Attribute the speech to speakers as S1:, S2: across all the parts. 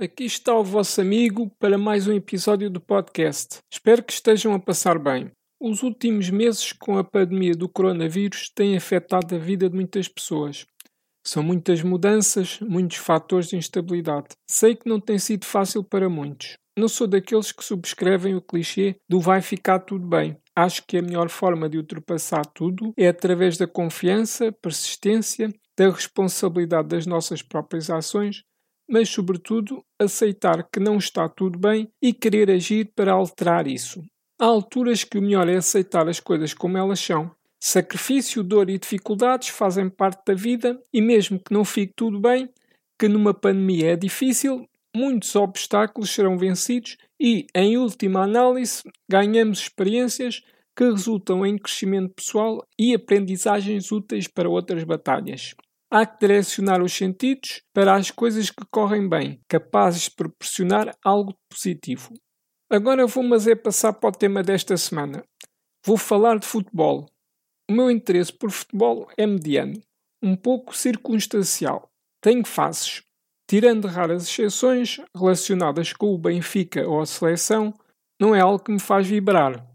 S1: aqui está o vosso amigo para mais um episódio do podcast. Espero que estejam a passar bem. Os últimos meses com a pandemia do coronavírus têm afetado a vida de muitas pessoas. São muitas mudanças, muitos fatores de instabilidade. Sei que não tem sido fácil para muitos. Não sou daqueles que subscrevem o clichê do vai ficar tudo bem. Acho que a melhor forma de ultrapassar tudo é através da confiança, persistência, da responsabilidade das nossas próprias ações mas, sobretudo, aceitar que não está tudo bem e querer agir para alterar isso. Há alturas que o melhor é aceitar as coisas como elas são. Sacrifício, dor e dificuldades fazem parte da vida e, mesmo que não fique tudo bem, que numa pandemia é difícil, muitos obstáculos serão vencidos e, em última análise, ganhamos experiências que resultam em crescimento pessoal e aprendizagens úteis para outras batalhas. Há que direcionar os sentidos para as coisas que correm bem, capazes de proporcionar algo positivo. Agora vou mas é passar para o tema desta semana. Vou falar de futebol. O meu interesse por futebol é mediano, um pouco circunstancial. Tenho fases. Tirando raras exceções relacionadas com o Benfica ou a seleção, não é algo que me faz vibrar.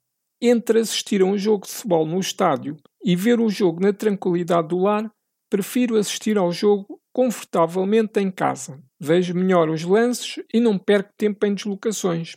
S1: Entre assistir a um jogo de futebol no estádio e ver o jogo na tranquilidade do lar, prefiro assistir ao jogo confortavelmente em casa. Vejo melhor os lances e não perco tempo em deslocações.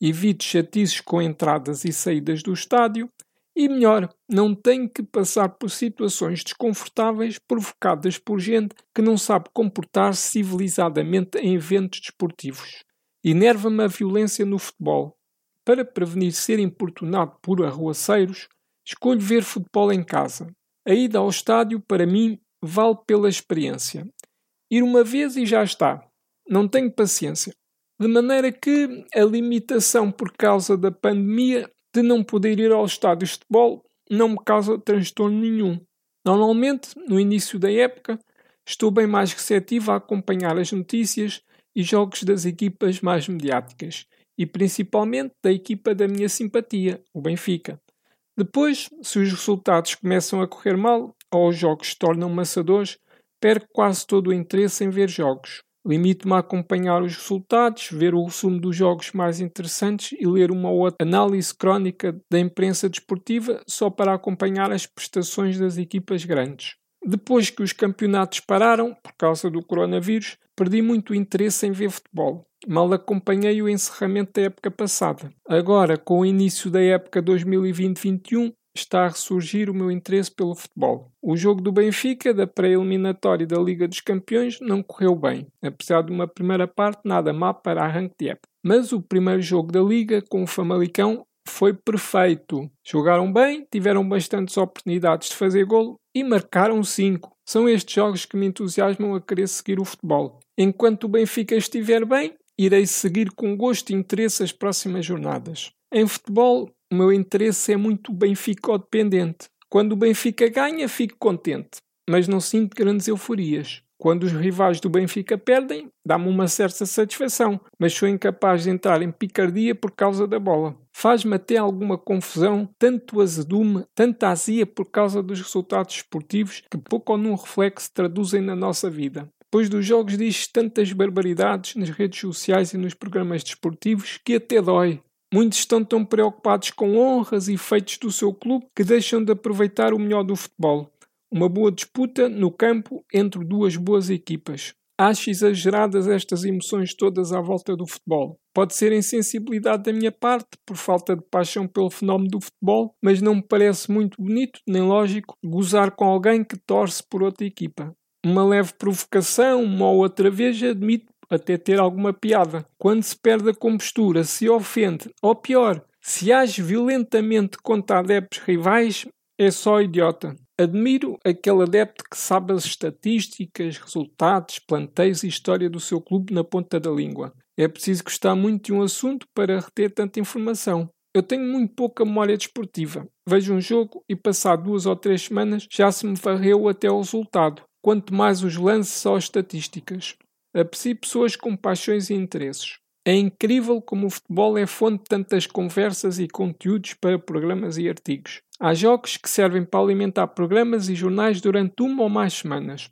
S1: Evito chatices com entradas e saídas do estádio e melhor, não tenho que passar por situações desconfortáveis provocadas por gente que não sabe comportar-se civilizadamente em eventos desportivos. Enerva-me a violência no futebol. Para prevenir ser importunado por arruaceiros, escolho ver futebol em casa. A ida ao estádio, para mim, vale pela experiência. Ir uma vez e já está. Não tenho paciência. De maneira que a limitação por causa da pandemia de não poder ir ao estádio de futebol não me causa transtorno nenhum. Normalmente, no início da época, estou bem mais receptivo a acompanhar as notícias e jogos das equipas mais mediáticas e principalmente da equipa da minha simpatia, o Benfica. Depois, se os resultados começam a correr mal, ou os jogos se tornam maçadores, perco quase todo o interesse em ver jogos. Limito-me a acompanhar os resultados, ver o resumo dos jogos mais interessantes e ler uma ou outra análise crónica da imprensa desportiva só para acompanhar as prestações das equipas grandes. Depois que os campeonatos pararam, por causa do coronavírus, perdi muito interesse em ver futebol. Mal acompanhei o encerramento da época passada. Agora, com o início da época 2020-21, está a ressurgir o meu interesse pelo futebol. O jogo do Benfica, da pré-eliminatória da Liga dos Campeões, não correu bem, apesar de uma primeira parte nada má para arranque de época. Mas o primeiro jogo da Liga, com o Famalicão, foi perfeito. Jogaram bem, tiveram bastantes oportunidades de fazer golo e marcaram 5. São estes jogos que me entusiasmam a querer seguir o futebol. Enquanto o Benfica estiver bem, irei seguir com gosto e interesse as próximas jornadas. Em futebol, o meu interesse é muito Benfica-dependente. Quando o Benfica ganha, fico contente, mas não sinto grandes euforias. Quando os rivais do Benfica perdem, dá-me uma certa satisfação, mas sou incapaz de entrar em picardia por causa da bola. Faz-me até alguma confusão, tanto azedume, tanta azia por causa dos resultados esportivos que pouco ou num reflexo traduzem na nossa vida. Depois dos jogos diz tantas barbaridades nas redes sociais e nos programas desportivos que até dói. Muitos estão tão preocupados com honras e feitos do seu clube que deixam de aproveitar o melhor do futebol. Uma boa disputa no campo entre duas boas equipas. Acho exageradas estas emoções todas à volta do futebol. Pode ser insensibilidade da minha parte, por falta de paixão pelo fenómeno do futebol, mas não me parece muito bonito nem lógico gozar com alguém que torce por outra equipa. Uma leve provocação, uma ou outra vez, admito até ter alguma piada. Quando se perde a compostura, se ofende, ou pior, se age violentamente contra adeptos rivais, é só idiota. Admiro aquele adepto que sabe as estatísticas, resultados, planteios e história do seu clube na ponta da língua. É preciso gostar muito de um assunto para reter tanta informação. Eu tenho muito pouca memória desportiva. Vejo um jogo e, passado duas ou três semanas, já se me varreu até o resultado. Quanto mais os lances ou estatísticas. Aprecio pessoas com paixões e interesses. É incrível como o futebol é fonte de tantas conversas e conteúdos para programas e artigos. Há jogos que servem para alimentar programas e jornais durante uma ou mais semanas.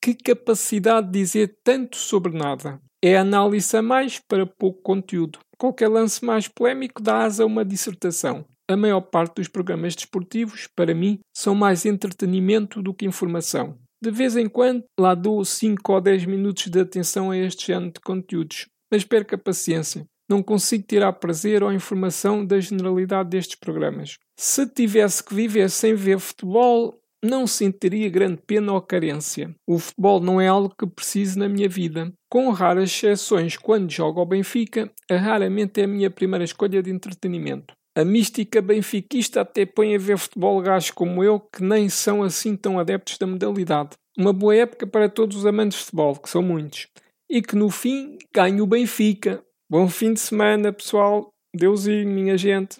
S1: Que capacidade de dizer tanto sobre nada! É análise a mais para pouco conteúdo. Qualquer lance mais polémico dá asa a uma dissertação. A maior parte dos programas desportivos, para mim, são mais entretenimento do que informação. De vez em quando, lá dou 5 ou 10 minutos de atenção a este género de conteúdos, mas perca paciência. Não consigo tirar prazer ou informação da generalidade destes programas. Se tivesse que viver sem ver futebol, não sentiria grande pena ou carência. O futebol não é algo que preciso na minha vida. Com raras exceções, quando jogo ao Benfica, raramente é a minha primeira escolha de entretenimento. A mística benfiquista até põe a ver futebol gajos como eu, que nem são assim tão adeptos da modalidade. Uma boa época para todos os amantes de futebol, que são muitos. E que no fim ganhe o Benfica. Bom fim de semana, pessoal. Deusinho, minha gente.